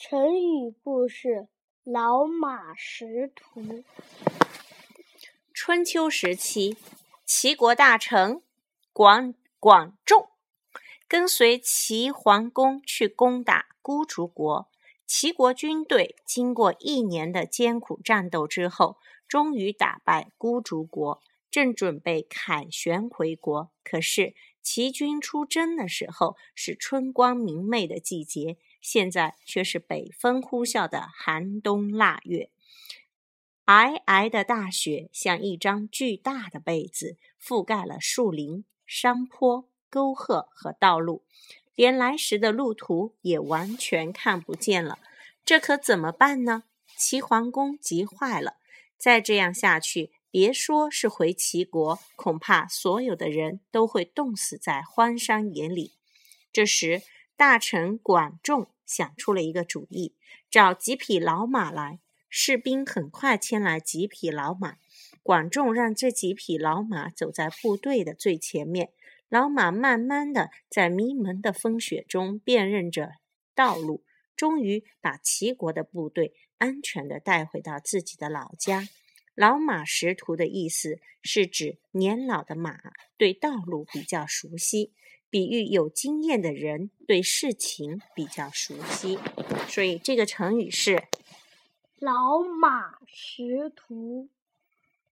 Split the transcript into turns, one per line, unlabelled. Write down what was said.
成语故事：老马识途。
春秋时期，齐国大臣广广仲跟随齐桓公去攻打孤竹国。齐国军队经过一年的艰苦战斗之后，终于打败孤竹国，正准备凯旋回国。可是齐军出征的时候是春光明媚的季节。现在却是北风呼啸的寒冬腊月，皑皑的大雪像一张巨大的被子，覆盖了树林、山坡、沟壑和道路，连来时的路途也完全看不见了。这可怎么办呢？齐桓公急坏了。再这样下去，别说是回齐国，恐怕所有的人都会冻死在荒山野岭。这时，大臣管仲想出了一个主意，找几匹老马来。士兵很快牵来几匹老马，管仲让这几匹老马走在部队的最前面，老马慢慢的在迷蒙的风雪中辨认着道路，终于把齐国的部队安全的带回到自己的老家。老马识途的意思是指年老的马对道路比较熟悉。比喻有经验的人对事情比较熟悉，所以这个成语是“
老马识途”。